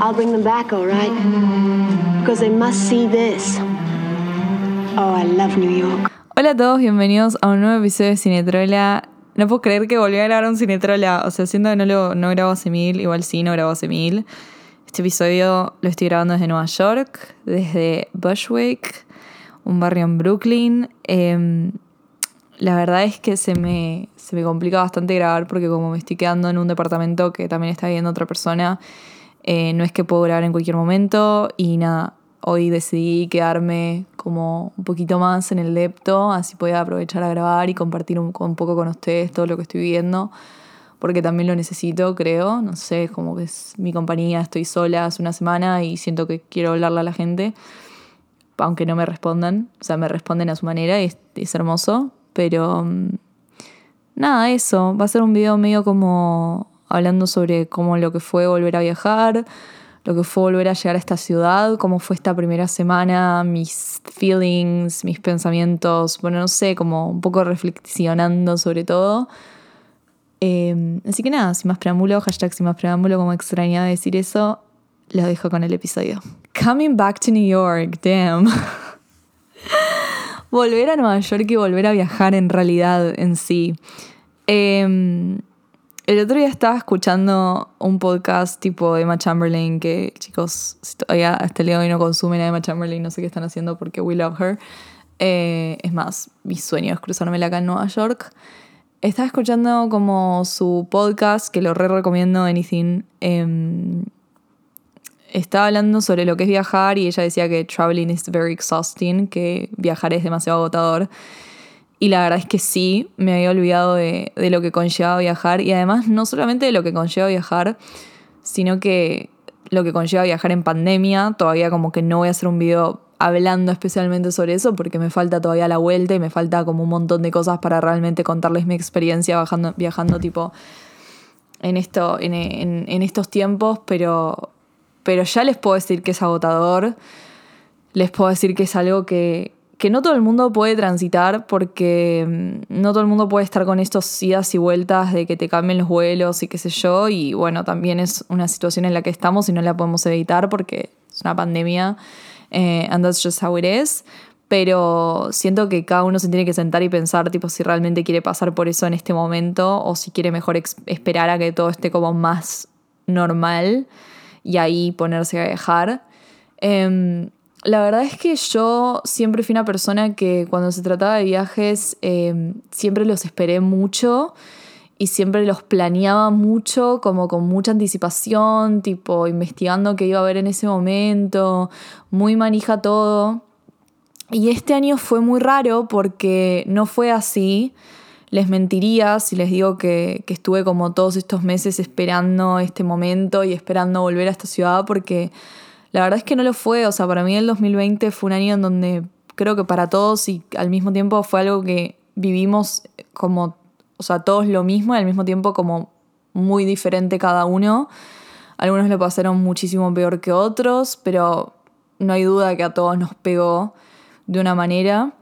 I'll bring them back, all right? Because they must see this. Oh, I love New York. Hola a todos, bienvenidos a un nuevo episodio de Cinetrola. No puedo creer que volví a grabar un Cinetrola. O sea, siento que no lo no grabo hace mil, igual sí, no grabo hace mil. Este episodio lo estoy grabando desde Nueva York, desde Bushwick, un barrio en Brooklyn. Em, la verdad es que se me, se me complica bastante grabar porque como me estoy quedando en un departamento que también está viviendo otra persona, eh, no es que puedo grabar en cualquier momento y nada, hoy decidí quedarme como un poquito más en el lepto, así podía aprovechar a grabar y compartir un, poco con ustedes todo lo que estoy viviendo, porque también lo necesito, creo, no sé, como que es mi compañía, estoy sola hace una semana y siento que quiero hablarle a la gente, aunque no me respondan, o sea, me responden a su manera y es, es hermoso, pero mm, nada, eso, va a ser un video medio como hablando sobre cómo lo que fue volver a viajar, lo que fue volver a llegar a esta ciudad, cómo fue esta primera semana, mis feelings, mis pensamientos, bueno, no sé, como un poco reflexionando sobre todo. Eh, así que nada, sin más preámbulo, hashtag sin más preámbulo, como extrañaba decir eso, los dejo con el episodio. Coming back to New York, damn. volver a Nueva York y volver a viajar en realidad en sí. Eh, el otro día estaba escuchando un podcast tipo Emma Chamberlain, que chicos, si todavía hasta el día hoy no consumen a Emma Chamberlain, no sé qué están haciendo porque we love her. Eh, es más, mi sueño es cruzármela acá en Nueva York. Estaba escuchando como su podcast, que lo re recomiendo, Anything. Eh, estaba hablando sobre lo que es viajar y ella decía que traveling is very exhausting, que viajar es demasiado agotador. Y la verdad es que sí, me había olvidado de, de, lo que conlleva viajar. Y además, no solamente de lo que conlleva viajar, sino que lo que conlleva viajar en pandemia. Todavía como que no voy a hacer un video hablando especialmente sobre eso porque me falta todavía la vuelta y me falta como un montón de cosas para realmente contarles mi experiencia viajando, viajando tipo en, esto, en, en estos tiempos. Pero, pero ya les puedo decir que es agotador. Les puedo decir que es algo que, que no todo el mundo puede transitar porque mm, no todo el mundo puede estar con estos idas y vueltas de que te cambien los vuelos y qué sé yo. Y bueno, también es una situación en la que estamos y no la podemos evitar porque es una pandemia. Eh, and that's just how it is. Pero siento que cada uno se tiene que sentar y pensar tipo si realmente quiere pasar por eso en este momento o si quiere mejor esperar a que todo esté como más normal y ahí ponerse a. Eh, la verdad es que yo siempre fui una persona que cuando se trataba de viajes eh, siempre los esperé mucho y siempre los planeaba mucho, como con mucha anticipación, tipo investigando qué iba a haber en ese momento, muy manija todo. Y este año fue muy raro porque no fue así. Les mentiría si les digo que, que estuve como todos estos meses esperando este momento y esperando volver a esta ciudad porque la verdad es que no lo fue, o sea, para mí el 2020 fue un año en donde creo que para todos y al mismo tiempo fue algo que vivimos como, o sea, todos lo mismo y al mismo tiempo como muy diferente cada uno. Algunos lo pasaron muchísimo peor que otros, pero no hay duda que a todos nos pegó de una manera.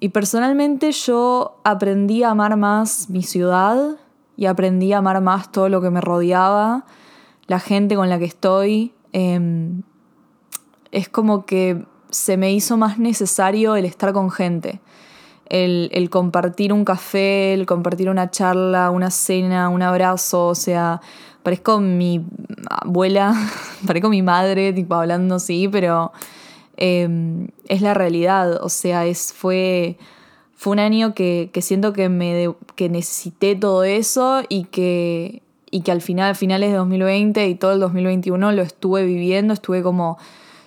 Y personalmente yo aprendí a amar más mi ciudad y aprendí a amar más todo lo que me rodeaba, la gente con la que estoy. Eh, es como que se me hizo más necesario el estar con gente. El, compartir un café, el compartir una charla, una cena, un abrazo, o sea, parezco mi abuela, parezco mi madre, tipo hablando así, pero eh, es la realidad, o sea, es, fue, fue un año que, que siento que, me, que necesité todo eso y que, y que al final, finales de 2020 y todo el 2021 lo estuve viviendo, estuve como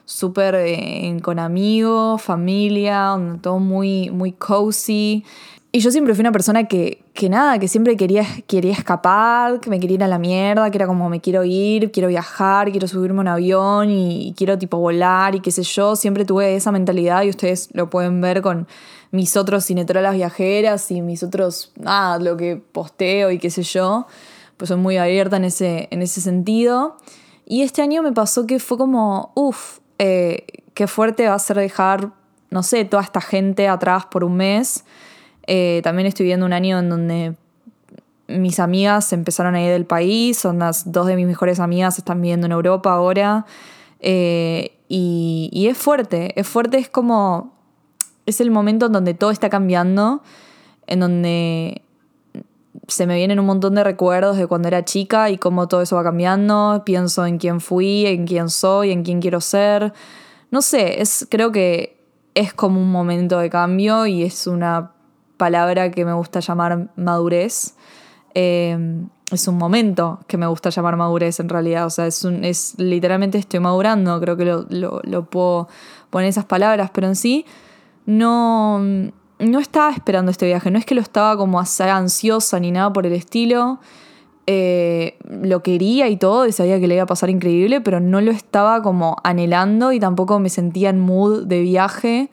súper eh, con amigos, familia, todo muy, muy cozy. Y yo siempre fui una persona que, que nada, que siempre quería, quería escapar, que me quería ir a la mierda, que era como me quiero ir, quiero viajar, quiero subirme a un avión y, quiero tipo volar y qué sé yo. Siempre tuve esa mentalidad y ustedes lo pueden ver con mis otros cinetrolas viajeras y mis otros, nada, lo que posteo y qué sé yo. Pues soy muy abierta en ese, en ese sentido. Y este año me pasó que fue como, uff, eh, qué fuerte va a ser dejar, no sé, toda esta gente atrás por un mes. Eh, también estoy viendo un año en donde mis amigas empezaron a ir del país, son las dos de mis mejores amigas, están viviendo en Europa ahora. Eh, y, y, es fuerte, es fuerte, es como, es el momento en donde todo está cambiando, en donde se me vienen un montón de recuerdos de cuando era chica y cómo todo eso va cambiando, pienso en quién fui, en quién soy, en quién quiero ser. No sé, es, creo que es como un momento de cambio y es una palabra que me gusta llamar madurez. Eh, es un momento que me gusta llamar madurez en realidad. O sea, es, un, es literalmente estoy madurando, creo que lo, lo, lo puedo poner esas palabras, pero en sí no, no estaba esperando este viaje. No es que lo estaba como ansiosa ni nada por el estilo. Eh, lo quería y todo, y sabía que le iba a pasar increíble, pero no lo estaba como anhelando y tampoco me sentía en mood de viaje.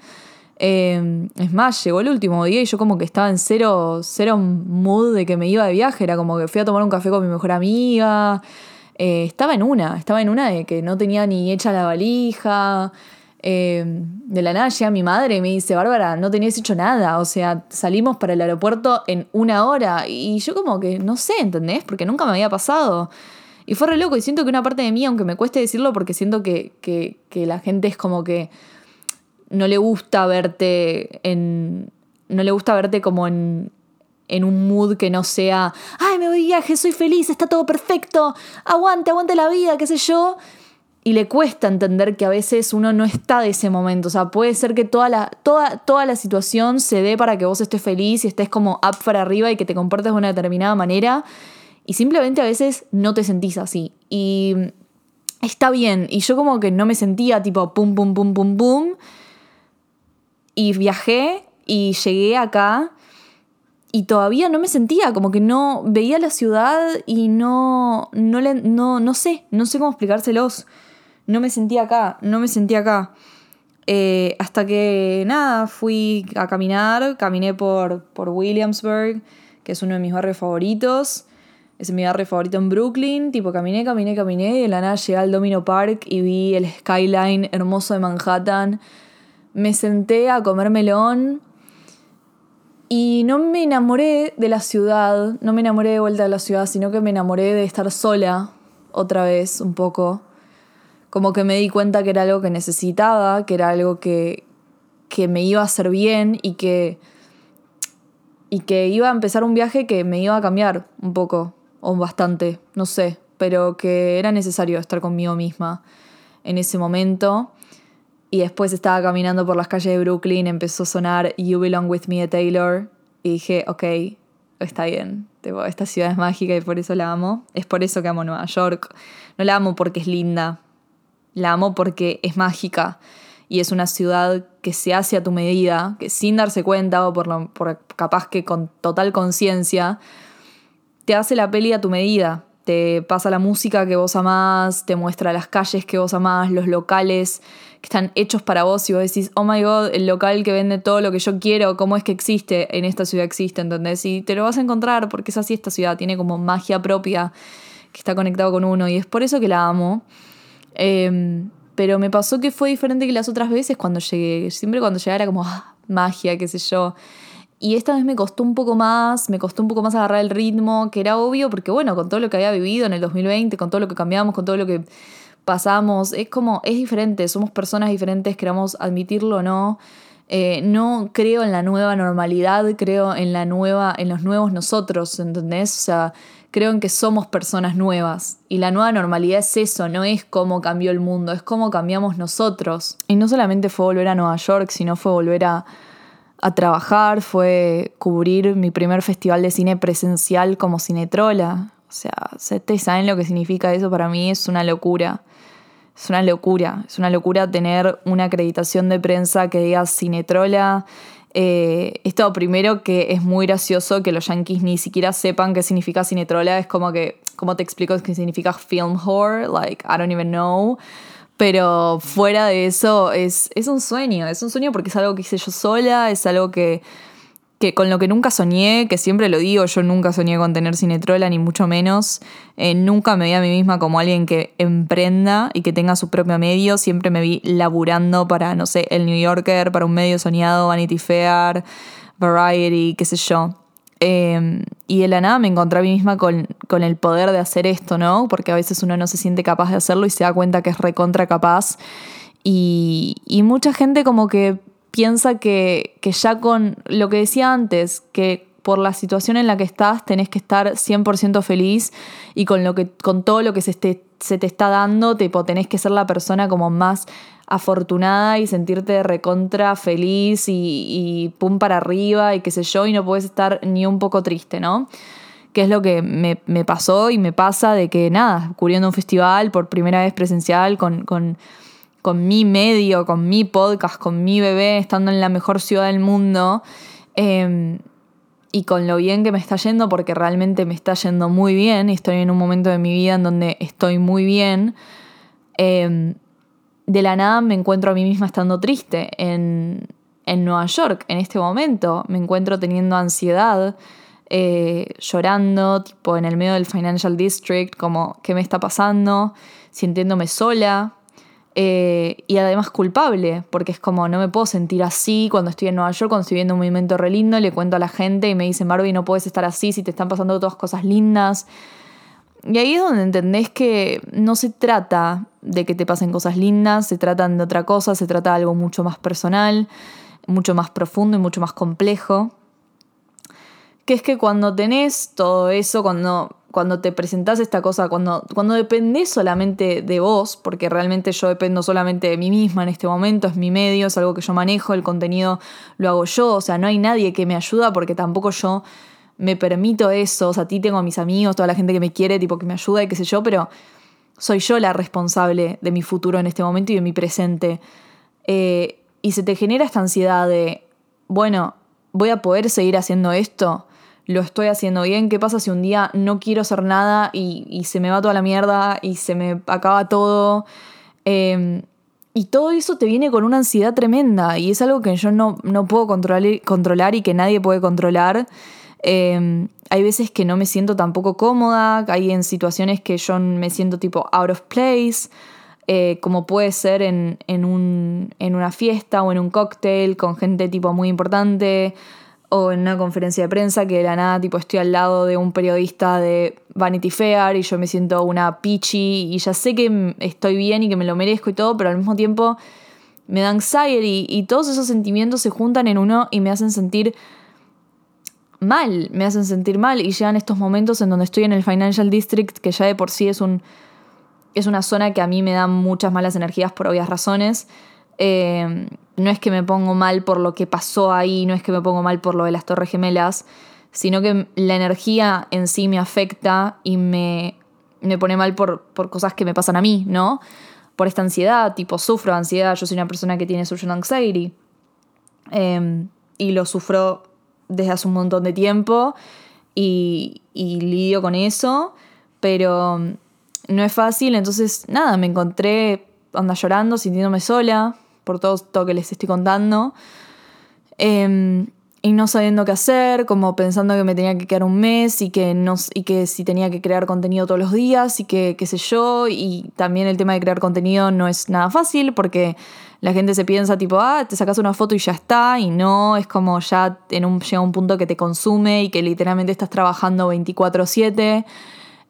Eh, es más, llegó el último día y yo como que estaba en cero, cero mood de que me iba de viaje. Era como que fui a tomar un café con mi mejor amiga. Eh, estaba en una, estaba en una de que no tenía ni hecha la valija. De la nada llega mi madre y me dice, Bárbara, no tenías hecho nada. O sea, salimos para el aeropuerto en una hora. Y yo como que no sé, ¿entendés? Porque nunca me había pasado. Y fue re loco. Y siento que una parte de mí, aunque me cueste decirlo, porque siento que, que, que la gente es como que no le gusta verte en. No le gusta verte como en, en un mood que no sea. ¡Ay, me voy de viaje! Soy feliz, está todo perfecto. Aguante, aguante la vida, qué sé yo. Y le cuesta entender que a veces uno no está de ese momento. O sea, puede ser que toda la, toda, toda la situación se dé para que vos estés feliz y estés como up para arriba y que te comportes de una determinada manera. Y simplemente a veces no te sentís así. Y está bien. Y yo como que no me sentía tipo pum, pum, pum, pum, pum. Y viajé y llegué acá y todavía no me sentía, como que no veía la ciudad y no, no, le, no, no sé, no sé cómo explicárselos. No me sentía acá, no me sentía acá. Eh, hasta que nada, fui a caminar, caminé por, por Williamsburg, que es uno de mis barrios favoritos. Es mi barrio favorito en Brooklyn. Tipo, caminé, caminé, caminé. Y de la nada llegué al Domino Park y vi el skyline hermoso de Manhattan me senté a comer melón y no me enamoré de la ciudad, no me enamoré de vuelta de la ciudad, sino que me enamoré de estar sola otra vez un poco. Como que me di cuenta que era algo que necesitaba, que era algo que, que me iba a hacer bien y que, y que iba a empezar un viaje que me iba a cambiar un poco, o bastante, no sé, pero que era necesario estar conmigo misma en ese momento. Y después estaba caminando por las calles de Brooklyn, empezó a sonar You Belong With Me de Taylor. Y dije, ok, está bien. esta ciudad es mágica y por eso la amo. Es por eso que amo Nueva York. No la amo porque es linda. La amo porque es mágica. Y es una ciudad que se hace a tu medida, que sin darse cuenta o por, lo, por capaz que con total conciencia, te hace la peli a tu medida. Te pasa la música que vos amás, te muestra las calles que vos amás, los locales que están hechos para vos y vos decís, oh my god, el local que vende todo lo que yo quiero, ¿cómo es que existe? En esta ciudad existe, ¿entendés? Y te lo vas a encontrar porque es así esta ciudad, tiene como magia propia que está conectado con uno y es por eso que la amo. Em, pero me pasó que fue diferente que las otras veces cuando llegué. Siempre cuando llegaba era como ah, magia, qué sé yo. Y esta vez me costó un poco más, me costó un poco más agarrar el ritmo, que era obvio porque bueno, con todo lo que había vivido en el 2020, con todo lo que cambiamos, con todo lo que pasamos, es como, es diferente, somos personas diferentes, queramos admitirlo o no. Eh, no creo en la nueva normalidad, creo en la nueva, en los nuevos nosotros, ¿entendés? O sea, creo en que somos personas nuevas. Y la nueva normalidad es eso, no es cómo cambió el mundo, es cómo cambiamos nosotros. Y no solamente fue volver a Nueva York, sino fue volver a, trabajar, fue cubrir mi primer festival de cine presencial como cinetrola. O sea, ¿ustedes saben lo que significa eso? Para mí es una locura. Es una locura, es una locura tener una acreditación de prensa que diga Cinetrola. Eh, esto primero que es muy gracioso que los yankees ni siquiera sepan qué significa Cinetrola. Es como que, ¿cómo te explico qué significa film whore? Like, I don't even know. Pero fuera de eso, es, es un sueño. Es un sueño porque es algo que hice yo sola, es algo que que con lo que nunca soñé, que siempre lo digo, yo nunca soñé con tener cinetrola, ni mucho menos. Eh, nunca me vi a mí misma como alguien que emprenda y que tenga su propio medio. Siempre me vi laburando para, no sé, el New Yorker, para un medio soñado, Vanity Fair, Variety, qué sé yo. Em, y de la nada me encontré a mí misma con, con, el poder de hacer esto, ¿no? Porque a veces uno no se siente capaz de hacerlo y se da cuenta que es recontra capaz. Y, y mucha gente como que piensa que, que, ya con lo que decía antes, que por la situación en la que estás tenés que estar 100% feliz y con, lo que, con todo lo que se, se te está dando, tipo, tenés que ser la persona como más afortunada y sentirte recontra feliz y, pum para arriba y qué sé yo, y no puedes estar ni un poco triste, ¿no? Que es lo que me, pasó y me pasa de que nada, cubriendo un festival por primera vez presencial con, con, mi medio, con mi podcast, con mi bebé, estando en la mejor ciudad del mundo. Em, y con lo bien que me está yendo, porque realmente me está yendo muy bien estoy en un momento de mi vida en donde estoy muy bien. Eh, de la nada me encuentro a mí misma estando triste en, Nueva York en este momento. Me encuentro teniendo ansiedad, eh, llorando, tipo en el medio del Financial District, como qué me está pasando, sintiéndome sola. Eh, y además culpable, porque es como no me puedo sentir así cuando estoy en Nueva York, cuando estoy viendo un movimiento re lindo, le cuento a la gente y me dicen, Barbie, no puedes estar así si te están pasando todas cosas lindas. Y ahí es donde entendés que no se trata de que te pasen cosas lindas, se trata de otra cosa, se trata de algo mucho más personal, mucho más profundo y mucho más complejo. Que es que cuando tenés todo eso, cuando, cuando te presentás esta cosa, cuando, cuando dependés solamente de vos, porque realmente yo dependo solamente de mí misma en este momento, es mi medio, es algo que yo manejo, el contenido lo hago yo, o sea, no hay nadie que me ayuda porque tampoco yo me permito eso, o sea, a ti tengo a mis amigos, toda la gente que me quiere, tipo que me ayuda y qué sé yo, pero soy yo la responsable de mi futuro en este momento y de mi presente. Eh, y se te genera esta ansiedad de, bueno, voy a poder seguir haciendo esto, lo estoy haciendo bien, ¿qué pasa si un día no quiero hacer nada y, se me va toda la mierda y se me acaba todo? Em, y todo eso te viene con una ansiedad tremenda y es algo que yo no, no puedo controlar, controlar y que nadie puede controlar. Em, hay veces que no me siento tampoco cómoda, hay en situaciones que yo me siento tipo out of place, eh, como puede ser en, un, en, una fiesta o en un cóctel con gente tipo muy importante o en una conferencia de prensa que de la nada tipo estoy al lado de un periodista de Vanity Fair y yo me siento una pichi y ya sé que estoy bien y que me lo merezco y todo, pero al mismo tiempo me da anxiety y todos esos sentimientos se juntan en uno y me hacen sentir mal, me hacen sentir mal y llegan estos momentos en donde estoy en el Financial District, que ya de por sí es, un, es una zona que a mí me da muchas malas energías por obvias razones. Eh, no es que me pongo mal por lo que pasó ahí, no es que me pongo mal por lo de las Torres Gemelas, sino que la energía en sí me afecta y me, me pone mal por, por cosas que me pasan a mí, ¿no? Por esta ansiedad, tipo sufro ansiedad, yo soy una persona que tiene social anxiety. Eh, y lo sufro desde hace un montón de tiempo y, lidio con eso, pero no es fácil, entonces nada, me encontré anda llorando, sintiéndome sola por todo esto que les estoy contando. Em, y no sabiendo qué hacer, como pensando que me tenía que quedar un mes y que, no, y que si tenía que crear contenido todos los días y que qué sé yo. Y también el tema de crear contenido no es nada fácil porque la gente se piensa tipo, ah, te sacas una foto y ya está, y no, es como ya en un, llega un punto que te consume y que literalmente estás trabajando 24/7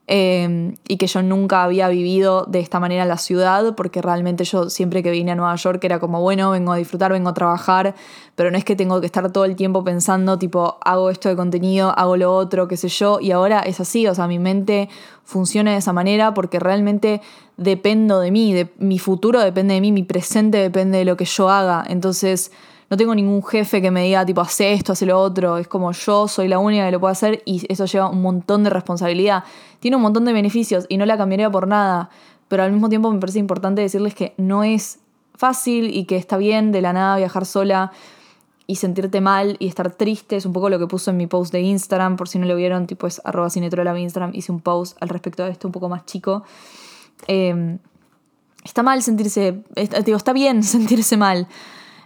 Em, y que yo nunca había vivido de esta manera la ciudad, porque realmente yo siempre que vine a Nueva York era como, bueno, vengo a disfrutar, vengo a trabajar, pero no es que tengo que estar todo el tiempo pensando, tipo, hago esto de contenido, hago lo otro, qué sé yo, y ahora es así, o sea, mi mente funciona de esa manera porque realmente dependo de mí, de, mi futuro depende de mí, mi presente depende de lo que yo haga, entonces no tengo ningún jefe que me diga, tipo, hace esto, hace lo otro. Es como yo soy la única que lo puede hacer y eso lleva un montón de responsabilidad. Tiene un montón de beneficios y no la cambiaría por nada. Pero al mismo tiempo me parece importante decirles que no es fácil y que está bien de la nada viajar sola y sentirte mal y estar triste. Es un poco lo que puso en mi post de Instagram. Por si no lo vieron, tipo es arroba cinetrola Instagram. Hice un post al respecto de esto un poco más chico. Em, está mal sentirse, digo, está bien sentirse mal.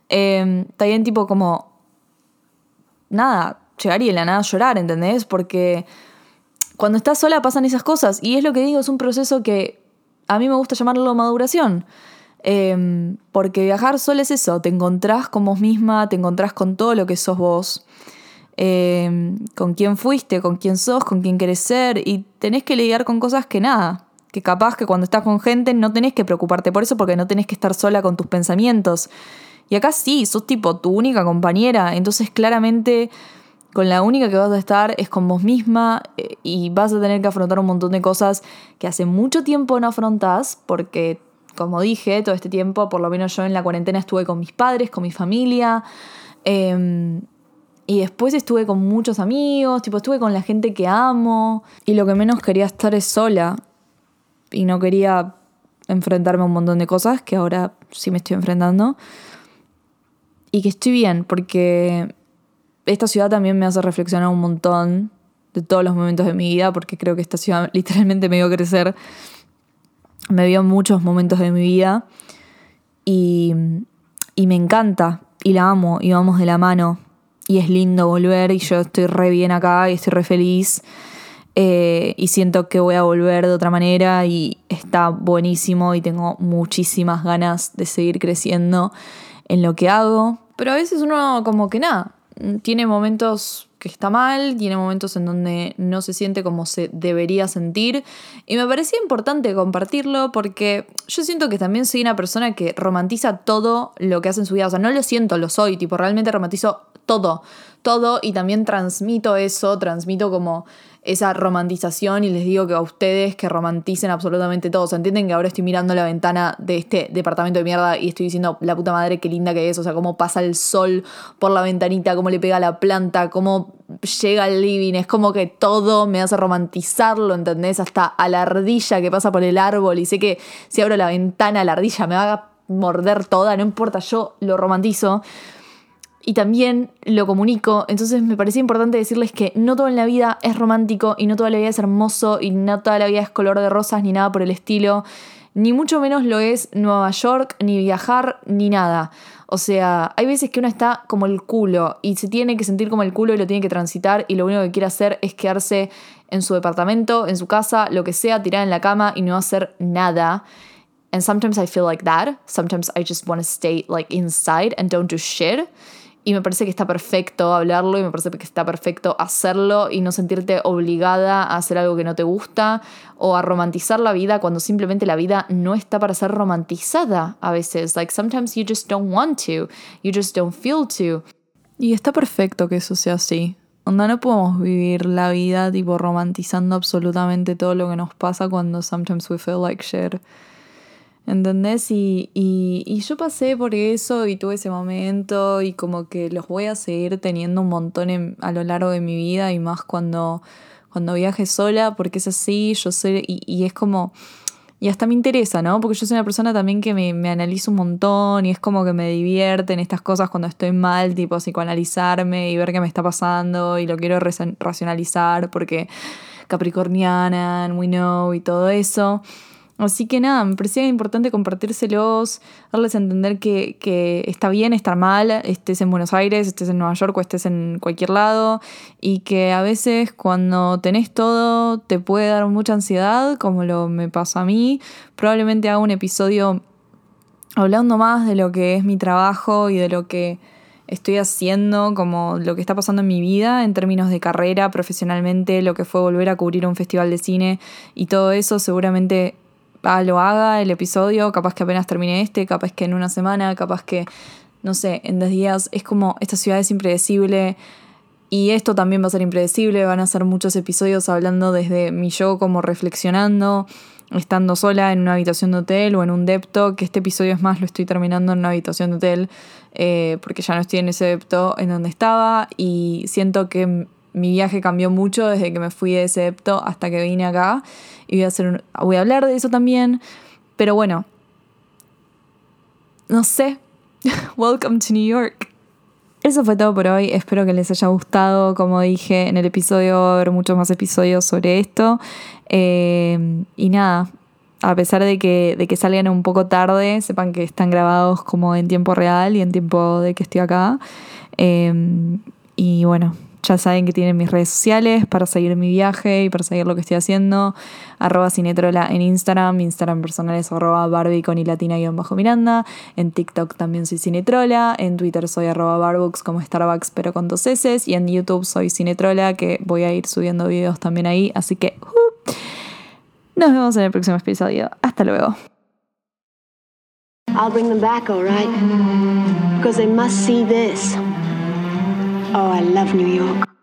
Eh, también tipo como, nada, llegar y de la nada llorar, ¿entendés? Porque cuando estás sola pasan esas cosas y es lo que digo, es un proceso que a mí me gusta llamarlo maduración. Em, porque viajar sola es eso, te encontrás con vos misma, te encontrás con todo lo que sos vos. eh, con quién fuiste, con quién sos, con quién querés ser, y tenés que lidiar con cosas que nada, que capaz que cuando estás con gente no tenés que preocuparte por eso porque no tenés que estar sola con tus pensamientos. Y acá sí, sos tipo tu única compañera, entonces claramente con la única que vas a estar es con vos misma eh, y vas a tener que afrontar un montón de cosas que hace mucho tiempo no afrontás porque, como dije, todo este tiempo, por lo menos yo en la cuarentena estuve con mis padres, con mi familia. Em, y después estuve con muchos amigos, tipo estuve con la gente que amo. Y lo que menos quería estar es sola. Y no quería enfrentarme a un montón de cosas que ahora sí me estoy enfrentando. Y que estoy bien, porque esta ciudad también me hace reflexionar un montón de todos los momentos de mi vida, porque creo que esta ciudad literalmente me vio crecer, me vio muchos momentos de mi vida y, me encanta y la amo y vamos de la mano. Y es lindo volver y yo estoy re bien acá y estoy re feliz eh, y siento que voy a volver de otra manera y está buenísimo y tengo muchísimas ganas de seguir creciendo en lo que hago. Pero a veces uno como que nada, tiene momentos que está mal, tiene momentos en donde no se siente como se debería sentir. Y me parecía importante compartirlo porque yo siento que también soy una persona que romantiza todo lo que hace en su vida. O sea, no lo siento, lo soy, tipo, realmente romantizo todo, todo y también transmito eso, transmito como esa romantización y les digo que a ustedes que romanticen absolutamente todo. ¿Se entienden que ahora estoy mirando la ventana de este departamento de mierda y estoy diciendo, la puta madre, qué linda que es? O sea, cómo pasa el sol por la ventanita, cómo le pega la planta, cómo llega al living. Es como que todo me hace romantizarlo, ¿entendés? Hasta a la ardilla que pasa por el árbol y sé que si abro la ventana, la ardilla me va a morder toda, no importa, yo lo romantizo y también lo comunico. Entonces me parecía importante decirles que no todo en la vida es romántico y no toda la vida es hermoso y no toda la vida es color de rosas ni nada por el estilo. Ni mucho menos lo es Nueva York, ni viajar, ni nada. O sea, hay veces que uno está como el culo y se tiene que sentir como el culo y lo tiene que transitar y lo único que quiere hacer es quedarse en su departamento, en su casa, lo que sea, tirar en la cama y no hacer nada. And sometimes I feel like that. Sometimes I just want to stay like inside and don't do shit. Y me parece que está perfecto hablarlo y me parece que está perfecto hacerlo y no sentirte obligada a hacer algo que no te gusta o a romantizar la vida cuando simplemente la vida no está para ser romantizada a veces. Like sometimes you just don't want to, you just don't feel to. Y está perfecto que eso sea así. Onda, no podemos vivir la vida tipo romantizando absolutamente todo lo que nos pasa cuando sometimes we feel like shit. ¿Entendés? Y, y, yo pasé por eso y tuve ese momento y como que los voy a seguir teniendo un montón a lo largo de mi vida y más cuando, cuando viaje sola, porque es así, yo sé, y, y, es como, y hasta me interesa, ¿no? Porque yo soy una persona también que me, me analizo un montón y es como que me divierten estas cosas cuando estoy mal, tipo psicoanalizarme y ver qué me está pasando y lo quiero racionalizar porque capricorniana, we know y todo eso. Así que nada, me parecía importante compartírselos, darles a entender que, está bien estar mal, estés en Buenos Aires, estés en Nueva York o estés en cualquier lado, y que a veces cuando tenés todo te puede dar mucha ansiedad, como lo me pasa a mí. Probablemente haga un episodio hablando más de lo que es mi trabajo y de lo que estoy haciendo, como lo que está pasando en mi vida en términos de carrera, profesionalmente, lo que fue volver a cubrir un festival de cine y todo eso seguramente lo haga el episodio, capaz que apenas termine este, capaz que en una semana, capaz que, no sé, en 10 días. Es como, esta ciudad es impredecible y esto también va a ser impredecible, van a ser muchos episodios hablando desde mi yo como reflexionando, estando sola en una habitación de hotel o en un depto, que este episodio es más, lo estoy terminando en una habitación de hotel, eh, porque ya no estoy en ese depto en donde estaba y siento que mi viaje cambió mucho desde que me fui de ese hasta que vine acá. Y voy a, hacer voy a hablar de eso también. Pero bueno, no sé. Welcome to New York. Eso fue todo por hoy. Espero que les haya gustado. Como dije en el episodio, va a haber muchos más episodios sobre esto. Eh, y nada, a pesar de que, de que salgan un poco tarde, sepan que están grabados como en tiempo real y en tiempo de que estoy acá. Eh, y bueno, ya saben que tienen mis redes sociales para seguir mi viaje y para seguir lo que estoy haciendo. Arroba Cinetrola en Instagram. Mi Instagram personal es arroba Barbie con y latina bajo Miranda. En TikTok también soy Cinetrola. En Twitter soy arroba Barbooks como Starbucks pero con dos S. Y en YouTube soy Cinetrola que voy a ir subiendo videos también ahí. Así que uh, nos vemos en el próximo episodio. Hasta luego. I'll bring them back, all right? Because they must. Oh, I love New York.